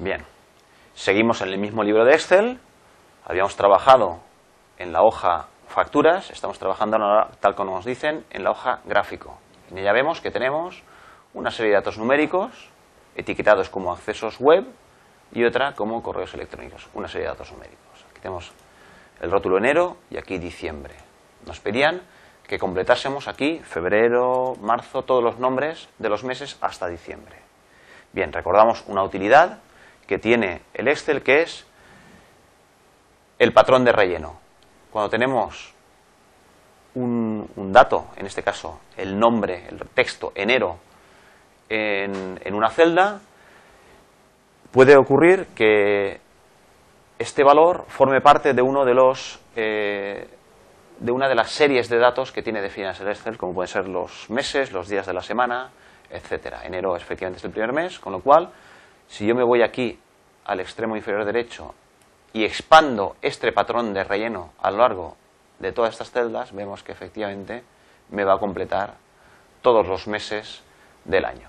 Bien, seguimos en el mismo libro de Excel. Habíamos trabajado en la hoja facturas, estamos trabajando ahora, tal como nos dicen, en la hoja gráfico. En ella vemos que tenemos una serie de datos numéricos etiquetados como accesos web y otra como correos electrónicos, una serie de datos numéricos. Aquí tenemos el rótulo enero y aquí diciembre. Nos pedían que completásemos aquí febrero, marzo, todos los nombres de los meses hasta diciembre. Bien, recordamos una utilidad que tiene el Excel que es el patrón de relleno. Cuando tenemos un, dato, en este caso el nombre, el texto enero, en, una celda, puede ocurrir que este valor forme parte de uno de los eh, de una de las series de datos que tiene definidas el Excel, como pueden ser los meses, los días de la semana, etcétera. Enero efectivamente es el primer mes, con lo cual, si yo me voy aquí al extremo inferior derecho y expando este patrón de relleno a lo largo de todas estas celdas, vemos que efectivamente me va a completar todos los meses del año.